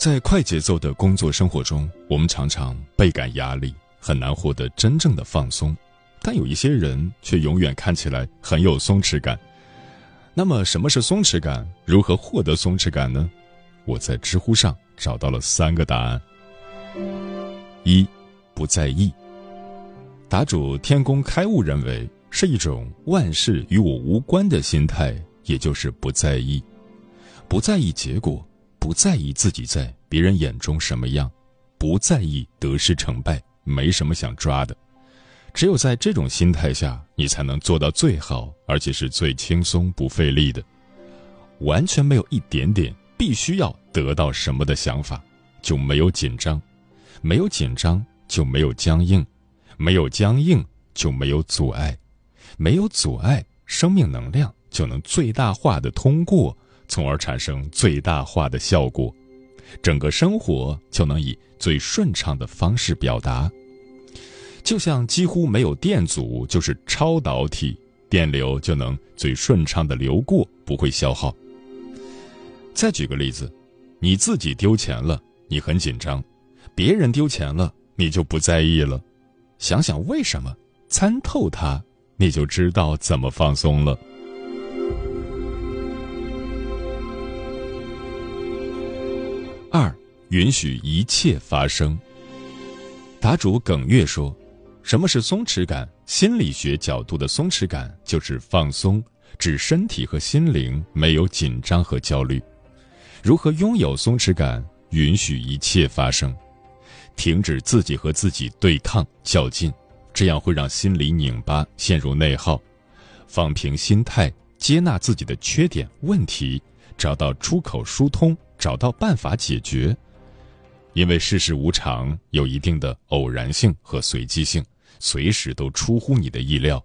在快节奏的工作生活中，我们常常倍感压力，很难获得真正的放松。但有一些人却永远看起来很有松弛感。那么，什么是松弛感？如何获得松弛感呢？我在知乎上找到了三个答案：一、不在意。答主天宫开悟认为是一种万事与我无关的心态，也就是不在意，不在意结果。不在意自己在别人眼中什么样，不在意得失成败，没什么想抓的。只有在这种心态下，你才能做到最好，而且是最轻松不费力的。完全没有一点点必须要得到什么的想法，就没有紧张，没有紧张就没有僵硬，没有僵硬就没有阻碍，没有阻碍，生命能量就能最大化的通过。从而产生最大化的效果，整个生活就能以最顺畅的方式表达。就像几乎没有电阻就是超导体，电流就能最顺畅的流过，不会消耗。再举个例子，你自己丢钱了，你很紧张；别人丢钱了，你就不在意了。想想为什么？参透它，你就知道怎么放松了。二，允许一切发生。答主耿月说：“什么是松弛感？心理学角度的松弛感就是放松，指身体和心灵没有紧张和焦虑。如何拥有松弛感？允许一切发生，停止自己和自己对抗较劲，这样会让心理拧巴，陷入内耗。放平心态，接纳自己的缺点、问题，找到出口疏通。”找到办法解决，因为世事无常，有一定的偶然性和随机性，随时都出乎你的意料。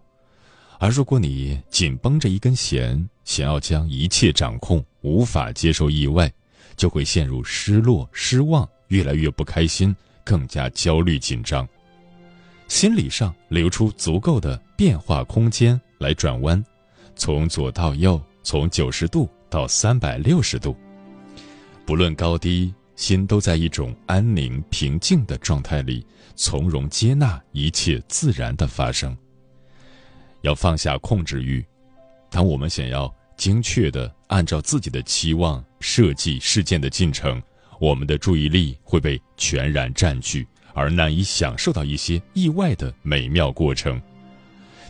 而如果你紧绷着一根弦，想要将一切掌控，无法接受意外，就会陷入失落、失望，越来越不开心，更加焦虑紧张。心理上留出足够的变化空间来转弯，从左到右，从九十度到三百六十度。不论高低，心都在一种安宁平静的状态里，从容接纳一切自然的发生。要放下控制欲。当我们想要精确的按照自己的期望设计事件的进程，我们的注意力会被全然占据，而难以享受到一些意外的美妙过程。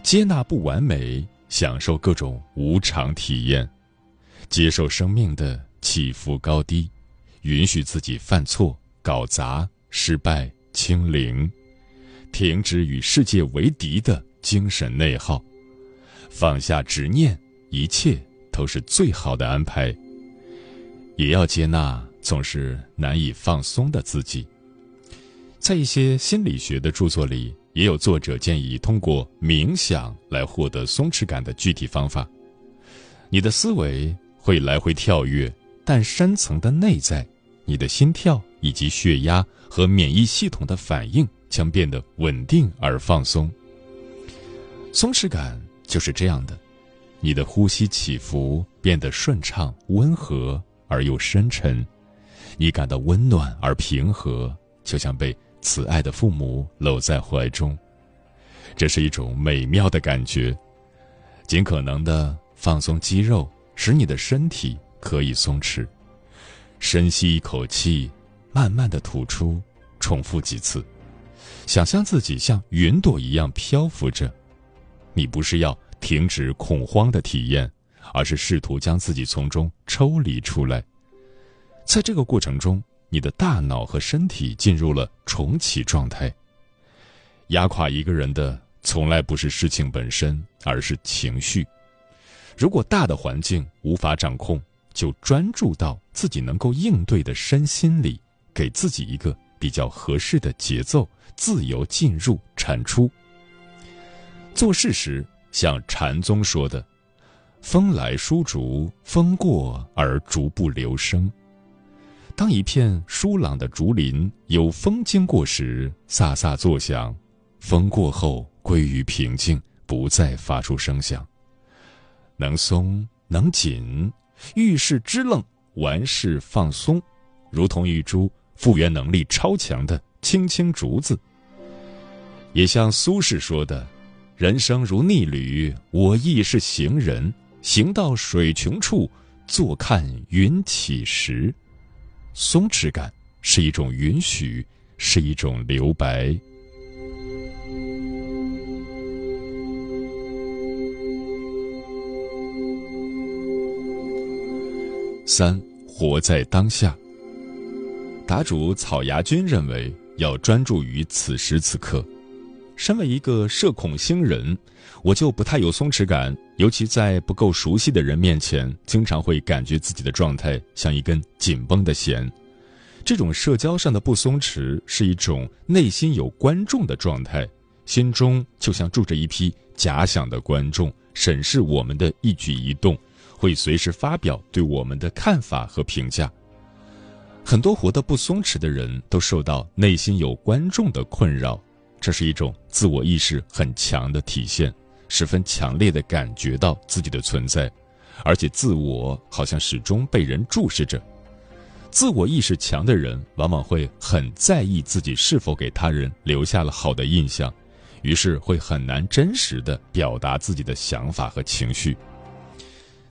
接纳不完美，享受各种无常体验，接受生命的。起伏高低，允许自己犯错、搞砸、失败、清零，停止与世界为敌的精神内耗，放下执念，一切都是最好的安排。也要接纳总是难以放松的自己。在一些心理学的著作里，也有作者建议通过冥想来获得松弛感的具体方法。你的思维会来回跳跃。但深层的内在，你的心跳以及血压和免疫系统的反应将变得稳定而放松。松弛感就是这样的，你的呼吸起伏变得顺畅、温和而又深沉，你感到温暖而平和，就像被慈爱的父母搂在怀中。这是一种美妙的感觉。尽可能的放松肌肉。使你的身体可以松弛。深吸一口气，慢慢的吐出，重复几次。想象自己像云朵一样漂浮着，你不是要停止恐慌的体验，而是试图将自己从中抽离出来。在这个过程中，你的大脑和身体进入了重启状态。压垮一个人的从来不是事情本身，而是情绪。如果大的环境无法掌控，就专注到自己能够应对的身心里，给自己一个比较合适的节奏。自由进入产出。做事时，像禅宗说的：“风来疏竹，风过而竹不留声。”当一片疏朗的竹林有风经过时，飒飒作响；风过后归于平静，不再发出声响。能松能紧，遇事支棱，完事放松，如同一株复原能力超强的。青青竹子，也像苏轼说的：“人生如逆旅，我亦是行人。行到水穷处，坐看云起时。”松弛感是一种允许，是一种留白。三，活在当下。答主草芽君认为。要专注于此时此刻。身为一个社恐星人，我就不太有松弛感，尤其在不够熟悉的人面前，经常会感觉自己的状态像一根紧绷的弦。这种社交上的不松弛，是一种内心有观众的状态，心中就像住着一批假想的观众，审视我们的一举一动，会随时发表对我们的看法和评价。很多活得不松弛的人都受到内心有观众的困扰，这是一种自我意识很强的体现，十分强烈的感觉到自己的存在，而且自我好像始终被人注视着。自我意识强的人往往会很在意自己是否给他人留下了好的印象，于是会很难真实的表达自己的想法和情绪。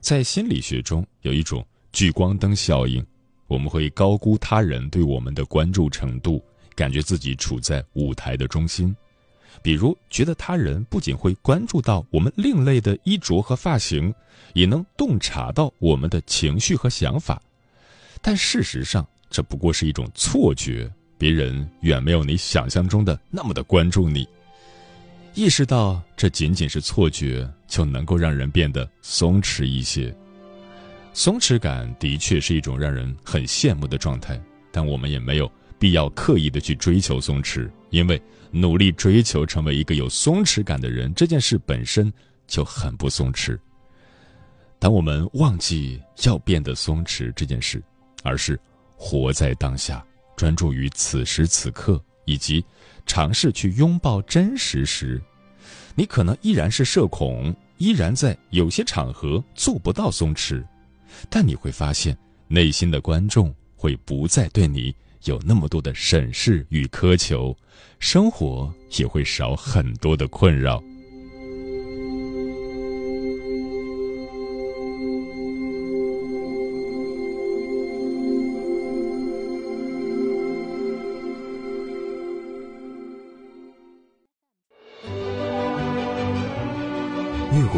在心理学中有一种聚光灯效应。我们会高估他人对我们的关注程度，感觉自己处在舞台的中心。比如，觉得他人不仅会关注到我们另类的衣着和发型，也能洞察到我们的情绪和想法。但事实上，这不过是一种错觉，别人远没有你想象中的那么的关注你。意识到这仅仅是错觉，就能够让人变得松弛一些。松弛感的确是一种让人很羡慕的状态，但我们也没有必要刻意的去追求松弛，因为努力追求成为一个有松弛感的人这件事本身就很不松弛。当我们忘记要变得松弛这件事，而是活在当下，专注于此时此刻，以及尝试去拥抱真实时，你可能依然是社恐，依然在有些场合做不到松弛。但你会发现，内心的观众会不再对你有那么多的审视与苛求，生活也会少很多的困扰。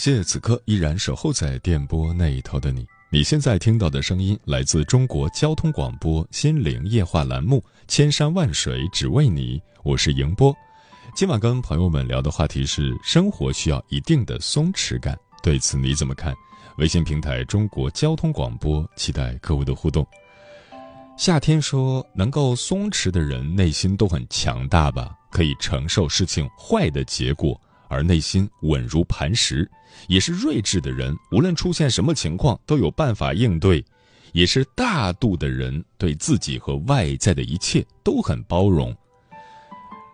谢谢此刻依然守候在电波那一头的你。你现在听到的声音来自中国交通广播心灵夜话栏目《千山万水只为你》，我是迎波。今晚跟朋友们聊的话题是：生活需要一定的松弛感，对此你怎么看？微信平台中国交通广播，期待各位的互动。夏天说：“能够松弛的人内心都很强大吧，可以承受事情坏的结果，而内心稳如磐石；也是睿智的人，无论出现什么情况都有办法应对；也是大度的人，对自己和外在的一切都很包容。”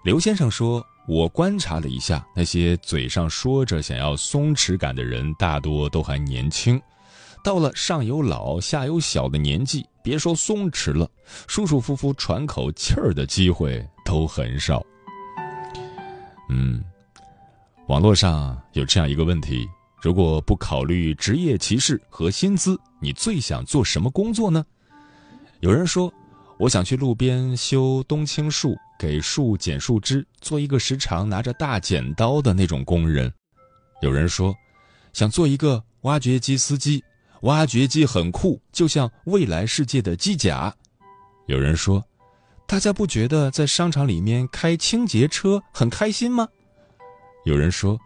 刘先生说：“我观察了一下，那些嘴上说着想要松弛感的人，大多都还年轻。”到了上有老下有小的年纪，别说松弛了，舒舒服服喘口气儿的机会都很少。嗯，网络上有这样一个问题：如果不考虑职业歧视和薪资，你最想做什么工作呢？有人说，我想去路边修冬青树，给树剪树枝，做一个时常拿着大剪刀的那种工人。有人说，想做一个挖掘机司机。挖掘机很酷，就像未来世界的机甲。有人说：“大家不觉得在商场里面开清洁车很开心吗？”有人说：“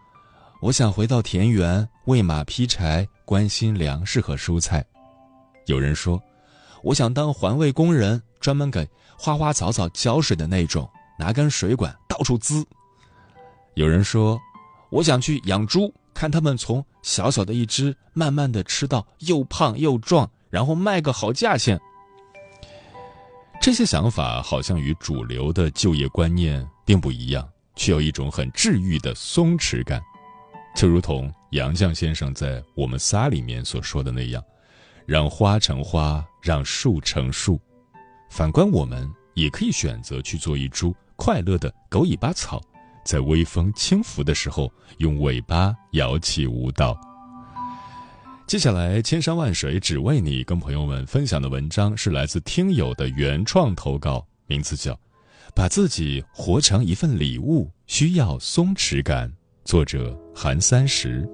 我想回到田园，喂马劈柴，关心粮食和蔬菜。”有人说：“我想当环卫工人，专门给花花草草浇水的那种，拿根水管到处滋。”有人说：“我想去养猪。”看他们从小小的一只，慢慢的吃到又胖又壮，然后卖个好价钱。这些想法好像与主流的就业观念并不一样，却有一种很治愈的松弛感，就如同杨绛先生在《我们仨》里面所说的那样：“让花成花，让树成树。”反观我们，也可以选择去做一株快乐的狗尾巴草。在微风轻拂的时候，用尾巴摇起舞蹈。接下来，千山万水只为你，跟朋友们分享的文章是来自听友的原创投稿，名字叫《把自己活成一份礼物，需要松弛感》，作者韩三十。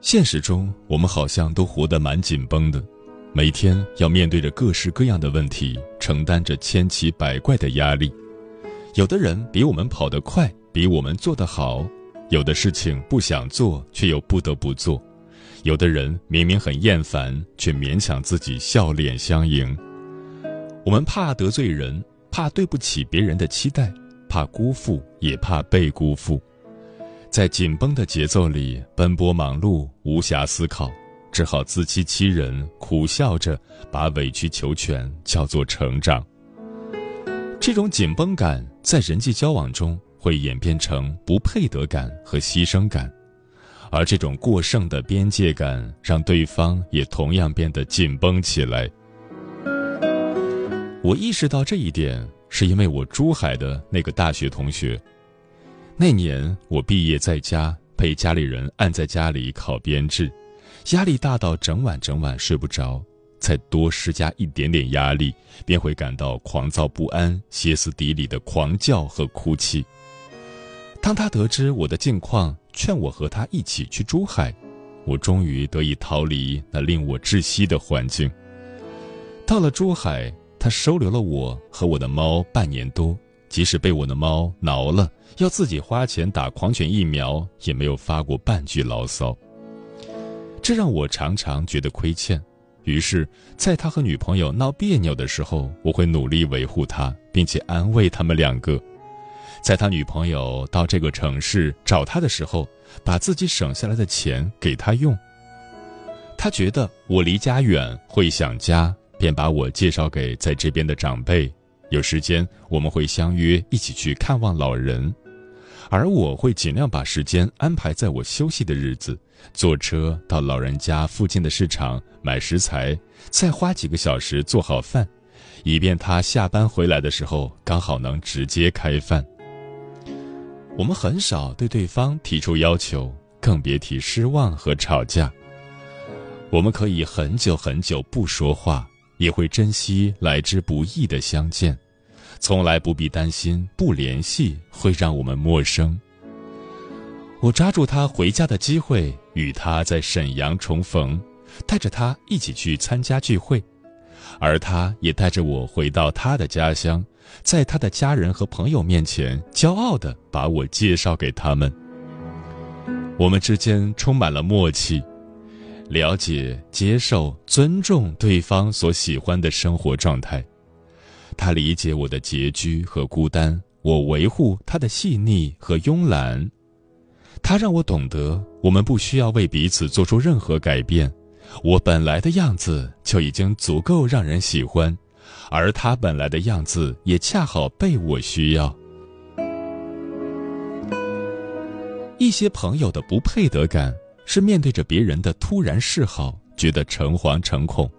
现实中，我们好像都活得蛮紧绷的，每天要面对着各式各样的问题，承担着千奇百怪的压力。有的人比我们跑得快，比我们做得好；有的事情不想做，却又不得不做；有的人明明很厌烦，却勉强自己笑脸相迎。我们怕得罪人，怕对不起别人的期待，怕辜负，也怕被辜负。在紧绷的节奏里奔波忙碌，无暇思考，只好自欺欺人，苦笑着把委曲求全叫做成长。这种紧绷感在人际交往中会演变成不配得感和牺牲感，而这种过剩的边界感让对方也同样变得紧绷起来。我意识到这一点，是因为我珠海的那个大学同学。那年我毕业在家，被家里人按在家里考编制，压力大到整晚整晚睡不着，再多施加一点点压力，便会感到狂躁不安、歇斯底里的狂叫和哭泣。当他得知我的境况，劝我和他一起去珠海，我终于得以逃离那令我窒息的环境。到了珠海，他收留了我和我的猫半年多。即使被我的猫挠了，要自己花钱打狂犬疫苗，也没有发过半句牢骚。这让我常常觉得亏欠。于是，在他和女朋友闹别扭的时候，我会努力维护他，并且安慰他们两个。在他女朋友到这个城市找他的时候，把自己省下来的钱给他用。他觉得我离家远会想家，便把我介绍给在这边的长辈。有时间我们会相约一起去看望老人，而我会尽量把时间安排在我休息的日子，坐车到老人家附近的市场买食材，再花几个小时做好饭，以便他下班回来的时候刚好能直接开饭。我们很少对对方提出要求，更别提失望和吵架。我们可以很久很久不说话，也会珍惜来之不易的相见。从来不必担心不联系会让我们陌生。我抓住他回家的机会，与他在沈阳重逢，带着他一起去参加聚会，而他也带着我回到他的家乡，在他的家人和朋友面前，骄傲地把我介绍给他们。我们之间充满了默契，了解、接受、尊重对方所喜欢的生活状态。他理解我的拮据和孤单，我维护他的细腻和慵懒。他让我懂得，我们不需要为彼此做出任何改变。我本来的样子就已经足够让人喜欢，而他本来的样子也恰好被我需要。一些朋友的不配得感是面对着别人的突然示好，觉得诚惶诚恐，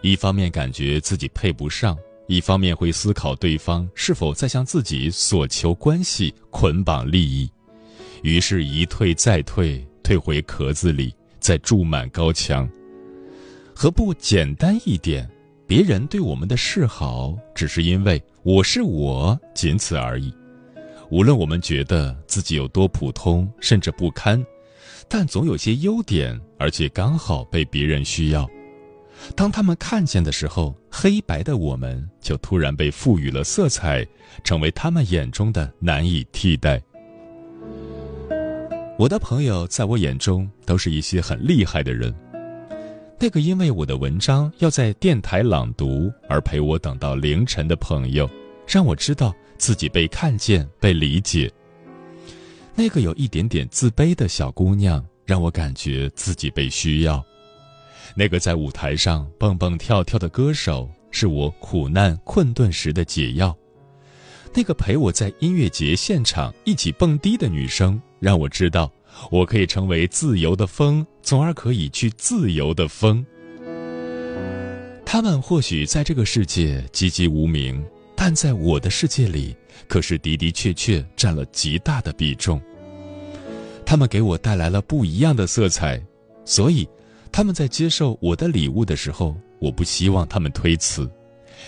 一方面感觉自己配不上，一方面会思考对方是否在向自己索求关系、捆绑利益，于是，一退再退，退回壳子里，再筑满高墙。何不简单一点？别人对我们的示好，只是因为我是我，仅此而已。无论我们觉得自己有多普通，甚至不堪，但总有些优点，而且刚好被别人需要。当他们看见的时候，黑白的我们就突然被赋予了色彩，成为他们眼中的难以替代。我的朋友在我眼中都是一些很厉害的人。那个因为我的文章要在电台朗读而陪我等到凌晨的朋友，让我知道自己被看见、被理解。那个有一点点自卑的小姑娘，让我感觉自己被需要。那个在舞台上蹦蹦跳跳的歌手，是我苦难困顿时的解药。那个陪我在音乐节现场一起蹦迪的女生，让我知道。我可以成为自由的风，从而可以去自由的风。他们或许在这个世界籍籍无名，但在我的世界里，可是的的确确占了极大的比重。他们给我带来了不一样的色彩，所以他们在接受我的礼物的时候，我不希望他们推辞，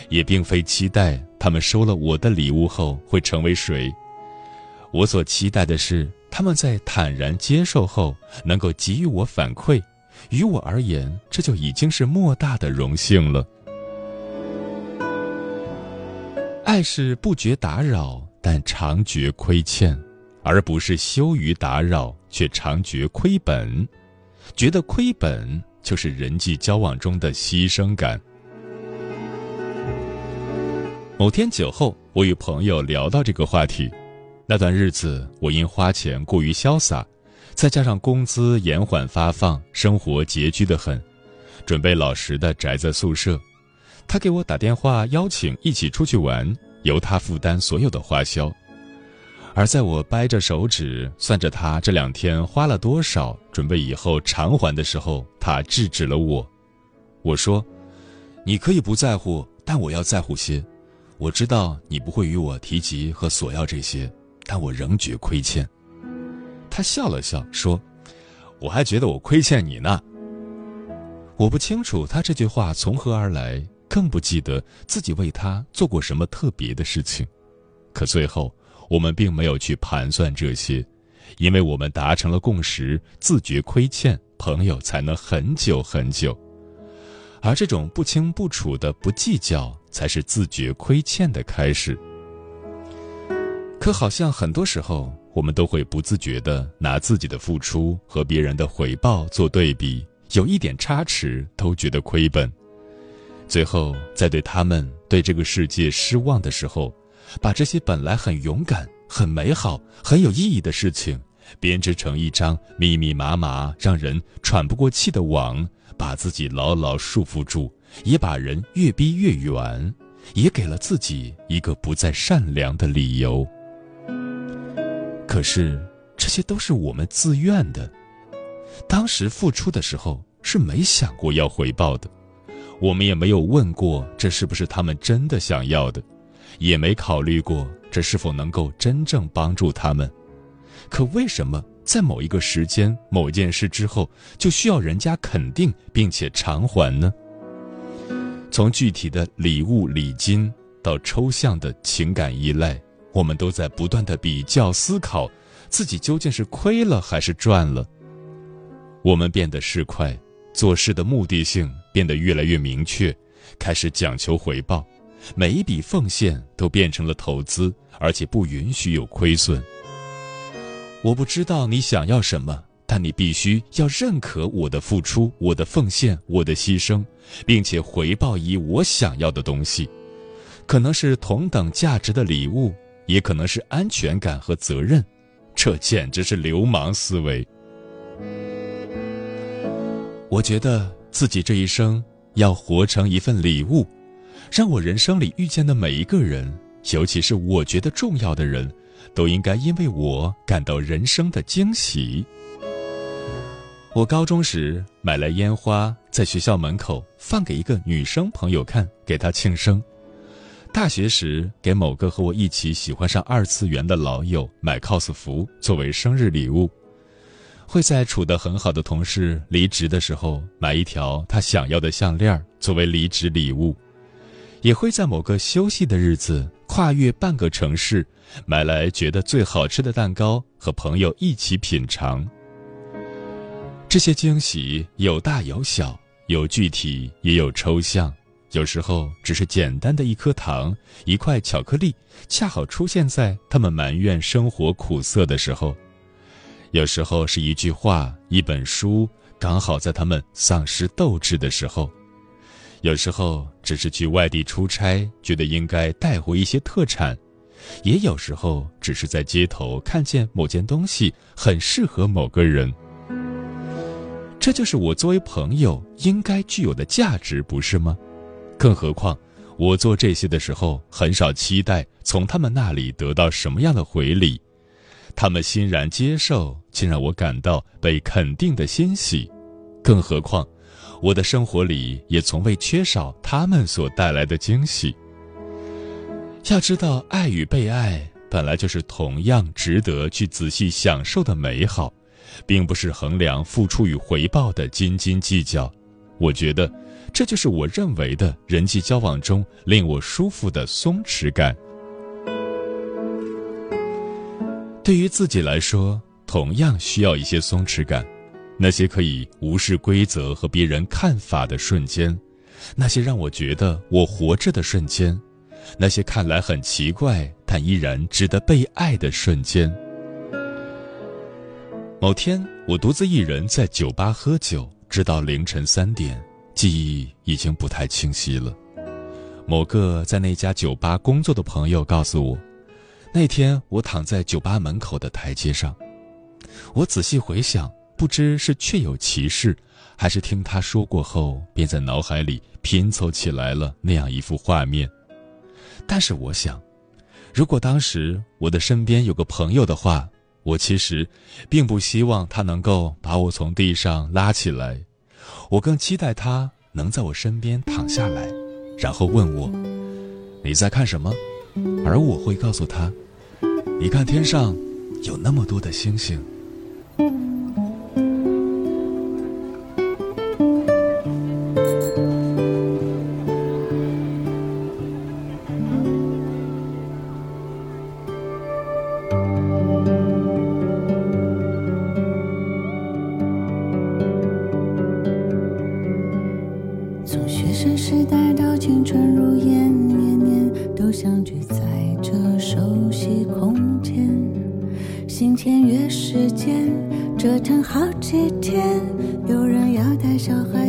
也并非期待他们收了我的礼物后会成为谁。我所期待的是。他们在坦然接受后，能够给予我反馈，于我而言，这就已经是莫大的荣幸了。爱是不觉打扰，但常觉亏欠，而不是羞于打扰却常觉亏本。觉得亏本，就是人际交往中的牺牲感。某天酒后，我与朋友聊到这个话题。那段日子，我因花钱过于潇洒，再加上工资延缓发放，生活拮据的很，准备老实的宅在宿舍。他给我打电话邀请一起出去玩，由他负担所有的花销。而在我掰着手指算着他这两天花了多少，准备以后偿还的时候，他制止了我。我说：“你可以不在乎，但我要在乎些。我知道你不会与我提及和索要这些。”但我仍觉亏欠。他笑了笑说：“我还觉得我亏欠你呢。”我不清楚他这句话从何而来，更不记得自己为他做过什么特别的事情。可最后，我们并没有去盘算这些，因为我们达成了共识：自觉亏欠，朋友才能很久很久。而这种不清不楚的不计较，才是自觉亏欠的开始。可好像很多时候，我们都会不自觉地拿自己的付出和别人的回报做对比，有一点差池都觉得亏本。最后，在对他们、对这个世界失望的时候，把这些本来很勇敢、很美好、很有意义的事情，编织成一张密密麻麻、让人喘不过气的网，把自己牢牢束缚住，也把人越逼越远，也给了自己一个不再善良的理由。可是，这些都是我们自愿的。当时付出的时候是没想过要回报的，我们也没有问过这是不是他们真的想要的，也没考虑过这是否能够真正帮助他们。可为什么在某一个时间、某件事之后，就需要人家肯定并且偿还呢？从具体的礼物礼金到抽象的情感依赖。我们都在不断的比较思考，自己究竟是亏了还是赚了。我们变得市侩，做事的目的性变得越来越明确，开始讲求回报，每一笔奉献都变成了投资，而且不允许有亏损。我不知道你想要什么，但你必须要认可我的付出、我的奉献、我的牺牲，并且回报以我想要的东西，可能是同等价值的礼物，也可能是安全感和责任。这简直是流氓思维。我觉得自己这一生要活成一份礼物，让我人生里遇见的每一个人，尤其是我觉得重要的人，都应该因为我感到人生的惊喜。我高中时买来烟花，在学校门口放给一个女生朋友看，给她庆生。大学时给某个和我一起喜欢上二次元的老友买 cos 服作为生日礼物。会在处得很好的同事离职的时候买一条他想要的项链作为离职礼物，也会在某个休息的日子跨越半个城市买来觉得最好吃的蛋糕和朋友一起品尝。这些惊喜有大有小，有具体也有抽象，有时候只是简单的一颗糖、一块巧克力，恰好出现在他们埋怨生活苦涩的时候。有时候是一句话、一本书，刚好在他们丧失斗志的时候；有时候只是去外地出差，觉得应该带回一些特产；也有时候只是在街头看见某件东西很适合某个人。这就是我作为朋友应该具有的价值，不是吗？更何况，我做这些的时候，很少期待从他们那里得到什么样的回礼。他们欣然接受，竟让我感到被肯定的欣喜。更何况，我的生活里也从未缺少他们所带来的惊喜。要知道，爱与被爱本来就是同样值得去仔细享受的美好，并不是衡量付出与回报的斤斤计较。我觉得，这就是我认为的人际交往中令我舒服的松弛感。对于自己来说，同样需要一些松弛感。那些可以无视规则和别人看法的瞬间，那些让我觉得我活着的瞬间，那些看来很奇怪但依然值得被爱的瞬间。某天，我独自一人在酒吧喝酒，直到凌晨三点，记忆已经不太清晰了。某个在那家酒吧工作的朋友告诉我。那天我躺在酒吧门口的台阶上，我仔细回想，不知是确有其事，还是听他说过后，便在脑海里拼凑起来了那样一幅画面。但是我想，如果当时我的身边有个朋友的话，我其实并不希望他能够把我从地上拉起来，我更期待他能在我身边躺下来，然后问我：“你在看什么？”而我会告诉他。你看，天上有那么多的星星。青春如烟，年年都相聚在这熟悉空间。心签约时间，折腾好几天。有人要带小孩，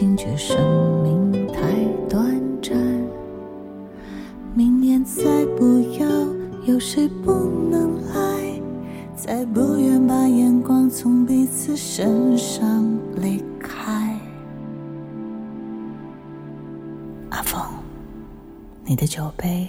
惊觉生命太短暂明年再不要有谁不能爱？才不愿把眼光从彼此身上离开。阿峰你的酒杯